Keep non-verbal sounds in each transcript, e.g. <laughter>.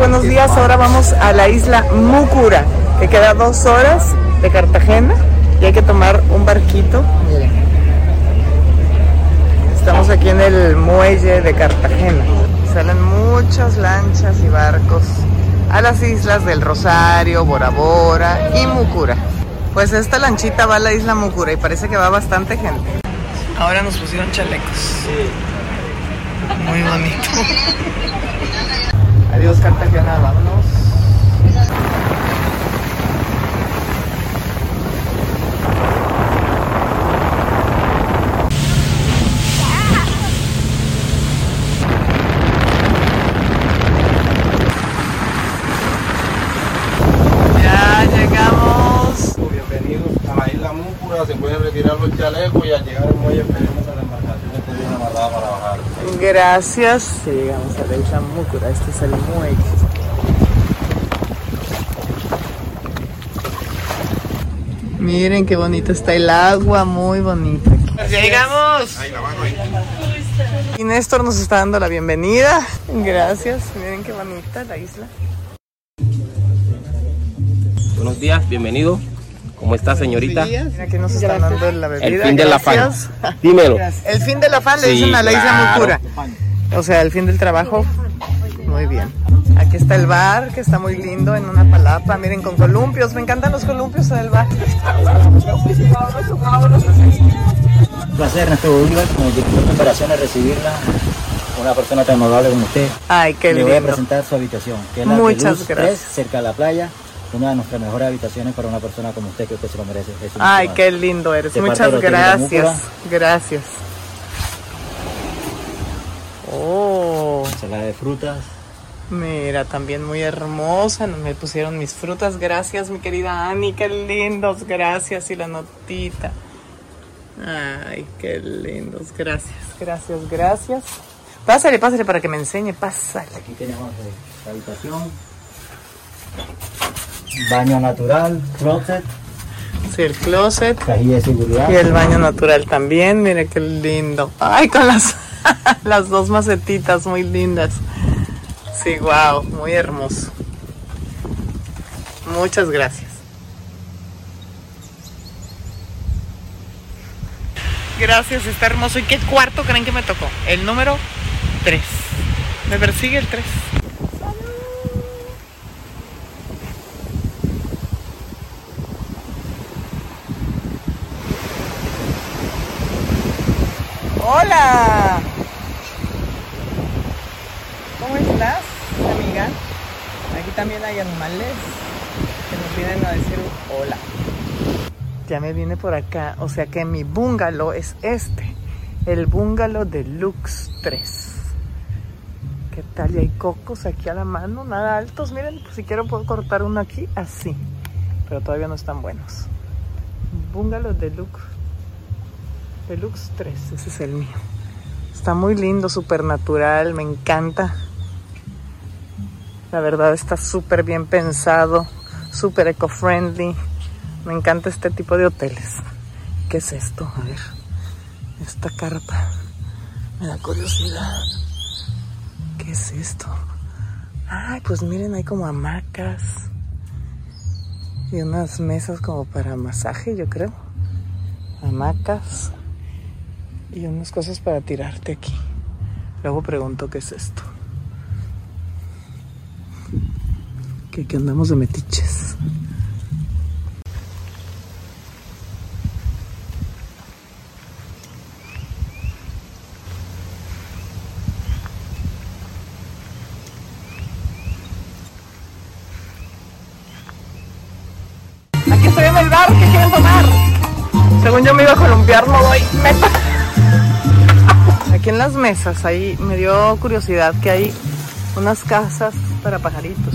Buenos días. Ahora vamos a la isla Mucura, que queda dos horas de Cartagena y hay que tomar un barquito. Miren. Estamos aquí en el muelle de Cartagena. Salen muchas lanchas y barcos a las islas del Rosario, Bora Bora y Mucura. Pues esta lanchita va a la isla Mucura y parece que va bastante gente. Ahora nos pusieron chalecos. Muy bonito. <laughs> Adiós Cartagena, vámonos. Ya llegamos. Bienvenidos a la isla Múcura, se pueden retirar los chalecos y al llegar al muelle esperemos a la embarcación esté bien amarrada para bajar. Gracias. Llegamos a la isla Mucura. Este es el muelle. Miren qué bonito está el agua, muy bonita. Llegamos. Y Néstor nos está dando la bienvenida. Gracias. Miren qué bonita la isla. Buenos días, bienvenido. ¿Cómo está, señorita? Mira, aquí nos están dando la bebida. El fin del afán. Gracias. Dímelo. El fin del afán le Sí, dicen a la isla claro. Mucura. O sea, el fin del trabajo. Muy bien. Aquí está el bar, que está muy lindo en una palapa. Miren, con columpios. Me encantan los columpios del bar. Un placer, Néstor Bolívar, con el equipo de operaciones recibirla. Una persona tan amable como usted. Ay, qué Le voy a lindo. presentar su habitación, que es la Muchas gracias. 3, cerca de la playa. Una de nuestras mejores habitaciones para una persona como usted, que usted se lo merece. Es Ay, qué lindo eres. De Muchas gracias. Gracias. Oh, Ensalada de frutas. mira, también muy hermosa. Me pusieron mis frutas. Gracias, mi querida Ani. Qué lindos. Gracias. Y la notita. Ay, qué lindos. Gracias, gracias, gracias. Pásale, pásale para que me enseñe. Pásale. Aquí tenemos la habitación. Baño natural, closet, Sí, el closet. cajilla de seguridad. Y el baño natural también, mire qué lindo. Ay, con las, <laughs> las dos macetitas muy lindas. Sí, wow, muy hermoso. Muchas gracias. Gracias, está hermoso. ¿Y qué cuarto creen que me tocó? El número 3. Me persigue el 3. Hola. ¿Cómo estás, amiga? Aquí también hay animales que nos vienen a decir hola. Ya me vine por acá, o sea que mi bungalow es este, el bungalow Deluxe 3. ¿Qué tal? Y hay cocos aquí a la mano, nada altos. Miren, pues si quiero puedo cortar uno aquí así, pero todavía no están buenos. Bungalow Deluxe Deluxe 3, ese es el mío. Está muy lindo, súper natural, me encanta. La verdad está súper bien pensado, súper eco-friendly. Me encanta este tipo de hoteles. ¿Qué es esto? A ver, esta carpa. Me da curiosidad. ¿Qué es esto? Ay, pues miren, hay como hamacas. Y unas mesas como para masaje, yo creo. Hamacas y unas cosas para tirarte aquí. Luego pregunto qué es esto. Que aquí andamos de metiches. Aquí estoy en el bar, ¿qué quieren tomar? Según yo me iba a columpiar, no doy. Meta. Aquí en las mesas, ahí me dio curiosidad que hay unas casas para pajaritos.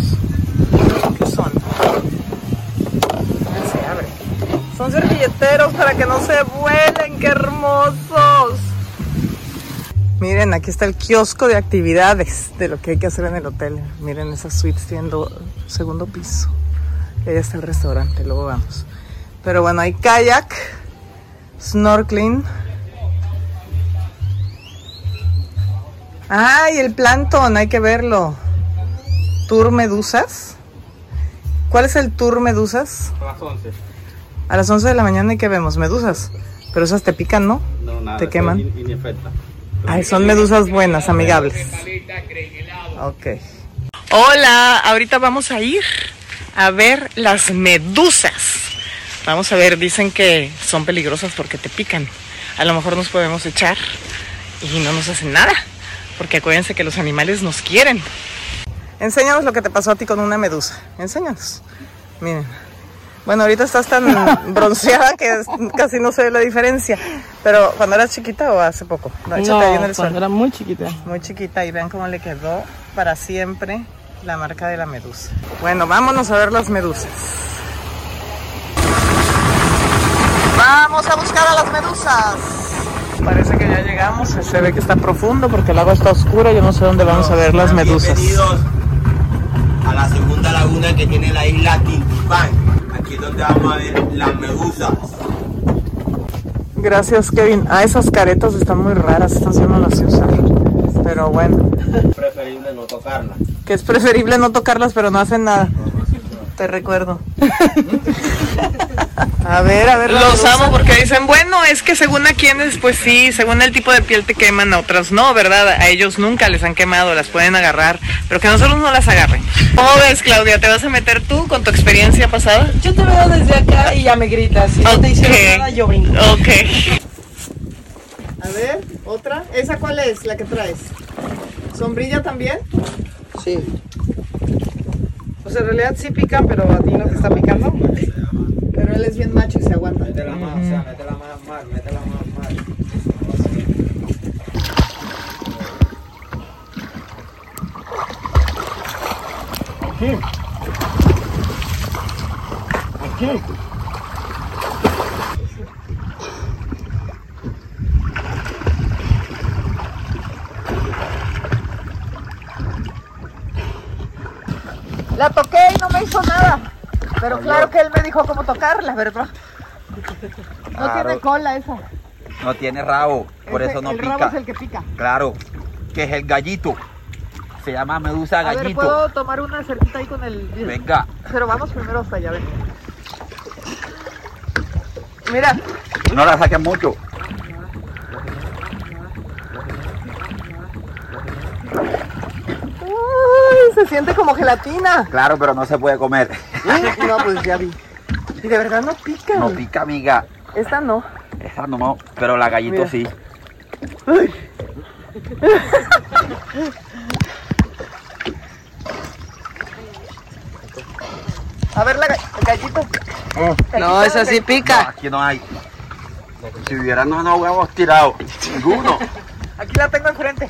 ¿Qué son? Se abre. Son servilleteros para que no se vuelen, qué hermosos. Miren, aquí está el kiosco de actividades de lo que hay que hacer en el hotel. Miren esas suites tiendo segundo piso. Ahí está el restaurante, luego vamos. Pero bueno, hay kayak, snorkeling. Ay, el plancton, hay que verlo. tour medusas. ¿Cuál es el tour medusas? A las 11. A las 11 de la mañana y que vemos medusas. Pero esas te pican, ¿no? No, nada. ¿Te queman? Ay, son medusas buenas, amigables. Ok. Hola, ahorita vamos a ir a ver las medusas. Vamos a ver, dicen que son peligrosas porque te pican. A lo mejor nos podemos echar y no nos hacen nada. Porque acuérdense que los animales nos quieren. Enséñanos lo que te pasó a ti con una medusa. Enséñanos. Miren. Bueno, ahorita estás tan <laughs> bronceada que es- casi no se ve la diferencia. Pero cuando eras chiquita o hace poco. No, échate ahí en el suelo. era muy chiquita. Muy chiquita y vean cómo le quedó para siempre la marca de la medusa. Bueno, vámonos a ver las medusas. Vamos a buscar a las medusas. Parece que ya llegamos. Se ve que está profundo porque el agua está oscura. Yo no sé dónde vamos a ver las medusas. Bienvenidos a la segunda laguna que tiene la isla Tintipán. Aquí es donde vamos a ver las medusas. Gracias, Kevin. Ah, esas caretas están muy raras. Estas yo no las sé usar. Pero bueno, Preferible no tocarla. que es preferible no tocarlas, pero no hacen nada. Te recuerdo. <laughs> A ver, a ver. Los amo porque dicen, bueno, es que según a quienes, pues sí, según el tipo de piel te queman, a otras no, ¿verdad? A ellos nunca les han quemado, las pueden agarrar, pero que nosotros no las agarren. ¿Cómo ves, Claudia? ¿Te vas a meter tú con tu experiencia pasada? Yo te veo desde acá y ya me gritas. Si no te hicieron nada, yo brinco. Ok. A ver, otra. ¿Esa cuál es la que traes? ¿Sombrilla también? Sí. O sea, en realidad sí pican, pero a ti no te está picando. Pero él es bien macho y se aguanta. Métela más, o sea, métela más mal, métela más mal. La toqué y no me hizo nada. Pero claro que él me dijo cómo tocarla, ¿verdad? No Claro. tiene cola esa. No tiene rabo, por Ese- eso no el pica. rabo es el que pica. Claro, que es el gallito. Se llama medusa A ver, gallito. ¿puedo tomar una cerquita ahí con el... Venga, Pero vamos primero hasta allá, ven. Mira, no la saquen mucho. Ay, se siente como gelatina. Claro, pero no se puede comer. No, pues ya vi. Y de verdad no pica. No pica, amiga. Esta no. Esa no, pero la gallito Mira. sí. A ver la ga- gallito. No, esa sí No, pica. aquí no hay. Si hubiera, no nos hubiéramos tirado. Ninguno. Aquí la tengo enfrente.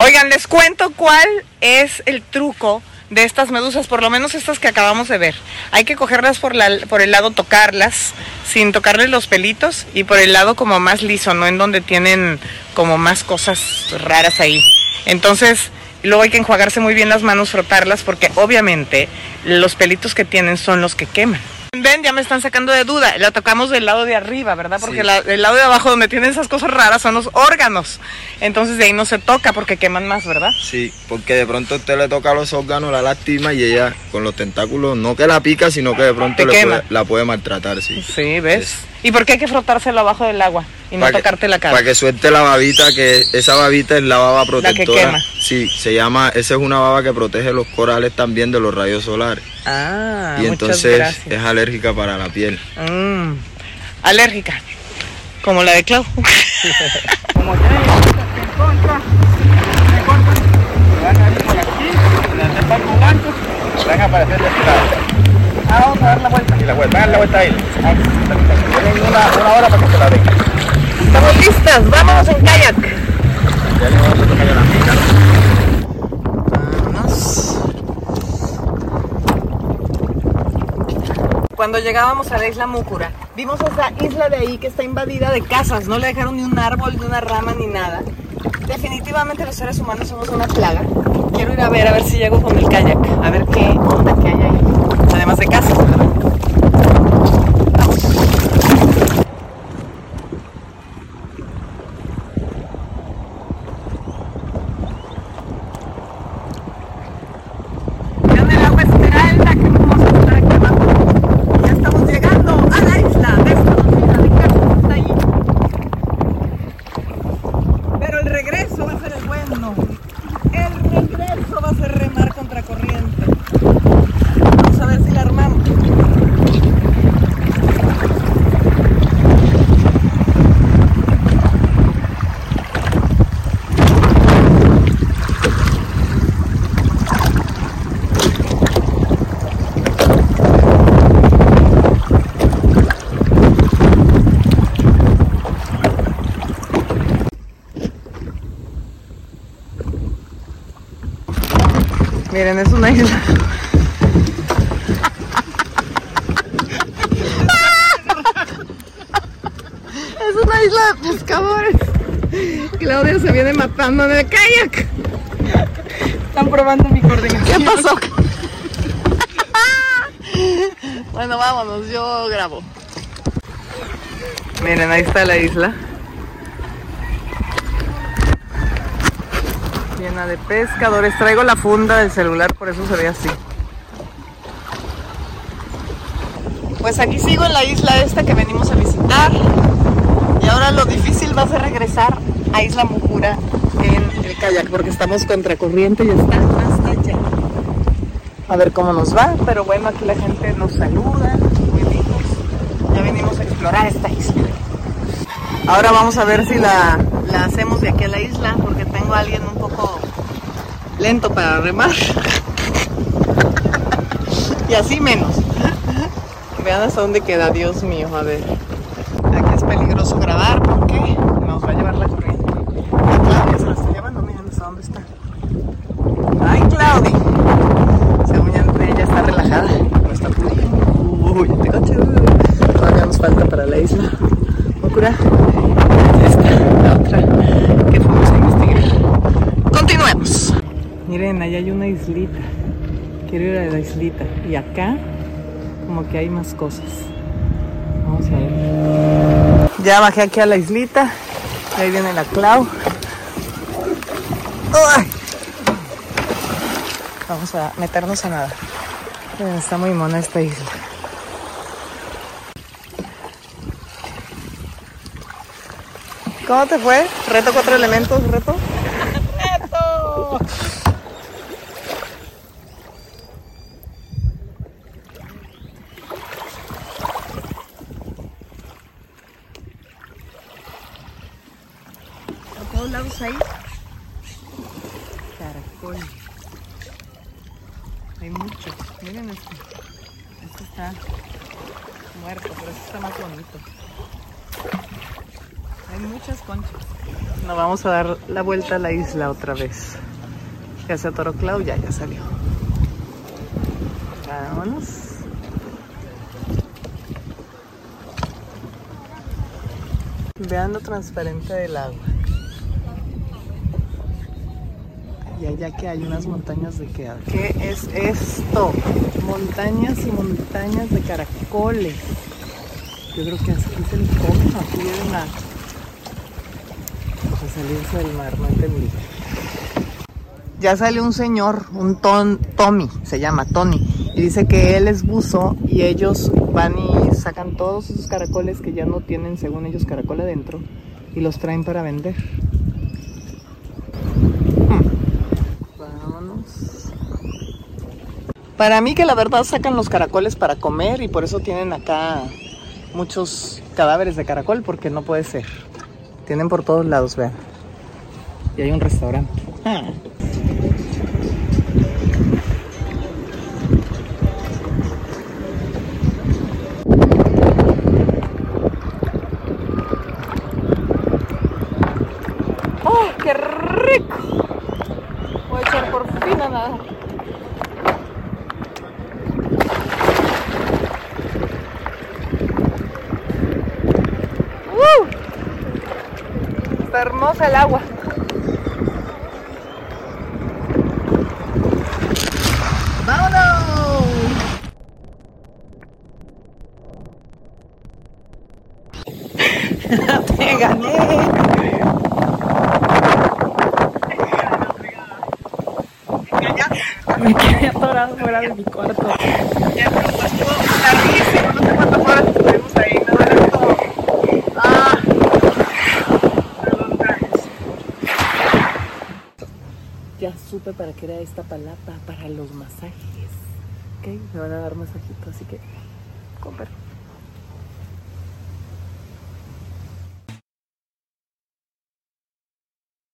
Oigan, les cuento cuál es el truco de estas medusas, por lo menos estas que acabamos de ver. Hay que cogerlas por, por el lado, tocarlas, sin tocarles los pelitos, y por el lado como más liso, no en donde tienen como más cosas raras ahí. Entonces, luego hay que enjuagarse muy bien las manos, frotarlas, porque obviamente los pelitos que tienen son los que queman. Ven, ya me están sacando de duda. La tocamos del lado de arriba, ¿verdad? Porque Sí. la- el lado de abajo donde tienen esas cosas raras son los órganos. Entonces de ahí no se toca porque queman más, ¿verdad? Sí, porque de pronto usted le toca los órganos, la lastima y ella con los tentáculos, no que la pica, sino que de pronto le puede- la puede maltratar, sí. Sí, ¿ves? ¿Y por qué hay que frotárselo abajo del agua y no que- tocarte la cara? Para que suelte la babita, que esa babita es la baba protectora. quema. Sí, se llama, esa es una baba que protege los corales también de los rayos solares. Ah, y muchas entonces gracias. es alérgica para la piel. Mm, alérgica, como la de Clau. Como ya hay en contra, en contra, van a ir por aquí, en el barco blanco, van a aparecer de este lado. Ah, vamos a dar la vuelta. Y la vuelta, dar la vuelta ahí. Tienen una, una hora para que se la den. Estamos listas, vámonos en kayak. Ya le vamos a tocar la pica. Vámonos. Cuando llegábamos a la isla Múcura, vimos esa isla de ahí que está invadida de casas, no le dejaron ni un árbol, ni una rama, ni nada. Definitivamente los seres humanos somos una plaga. Quiero ir a ver, a ver si llego con el kayak, a ver qué onda que hay ahí. Además de casas, ¿verdad? Vean el agua esmeralda que vamos a estar aquí abajo. Ya estamos llegando a la isla desconocida de casa está ahí. Pero el regreso va a ser el bueno. El regreso va a ser remar contra corriente. Vamos a ver si la armamos. Miren, es una isla. Es una isla de pescadores. Claudia se viene matando en el kayak. Están probando mi coordinación. ¿Qué pasó? <laughs> bueno, vámonos, yo grabo. Miren, ahí está la isla. De pescadores. Traigo la funda del celular, por eso se ve así. Pues aquí sigo en la isla esta que venimos a visitar. Y ahora lo difícil va a ser regresar a Isla Mucura en el kayak, porque estamos contracorriente y está hasta allá. A ver cómo nos va, pero bueno, aquí la gente nos saluda. Ya venimos a explorar esta isla. Ahora vamos a ver si la, la hacemos de aquí a la isla, porque tengo a alguien lento para remar. <laughs> y así menos. Vean hasta dónde queda, Dios mío, a ver. Aquí es peligroso grabar porque nos va a llevar la corriente. Claudia se la está llevando, miren hasta dónde está. ¡Ay, Claudia! Según ella está relajada, no está pudiendo. Uy, coche. Todavía nos falta para la isla. Mokura. Esta, la otra que fuimos a investigar. Continuemos. Miren, allá hay una islita. Quiero ir a la islita. Y acá, como que hay más cosas. Vamos a ver. Ya bajé aquí a la islita. Ahí viene la Clau. ¡Ay! Vamos a meternos a nada. Está muy mona esta isla. ¿Cómo te fue? ¿Reto cuatro elementos? ¡Reto! Lados hay caracol. Hay muchos. Miren este. Este está muerto, pero este está más bonito. Hay muchas conchas. Nos vamos a dar la vuelta a la isla otra vez. Ya se atoró Clau, ya, ya salió. Vámonos. Vean lo transparente del agua. Y allá que hay unas montañas de qué? ¿Qué es esto? Montañas y montañas de caracoles. Yo creo que así se les come, aquí vienen a, a salirse del mar, no entendí. Ya sale un señor, un ton, Tommy, se llama Tony, Y dice que él es buzo y ellos van y sacan todos esos caracoles que ya no tienen, según ellos, caracol adentro y los traen para vender. Hmm. Vámonos. Para mí que la verdad sacan los caracoles para comer y por eso tienen acá muchos cadáveres de caracol porque no puede ser. Tienen por todos lados, vean. Y hay un restaurante. Ah. ¡Oh, qué rico! Voy a echar por fin a nadar. ¡Uh! Está hermosa el agua. Quedé atorado fuera de mi cuarto. Ya no, estuvo larguísimo, no sé cuántas horas estuvimos ahí, no era todo. Ah. Perdón, guys. Ya supe para qué era esta palapa, para los masajes. Ok, me van a dar masajito, así que.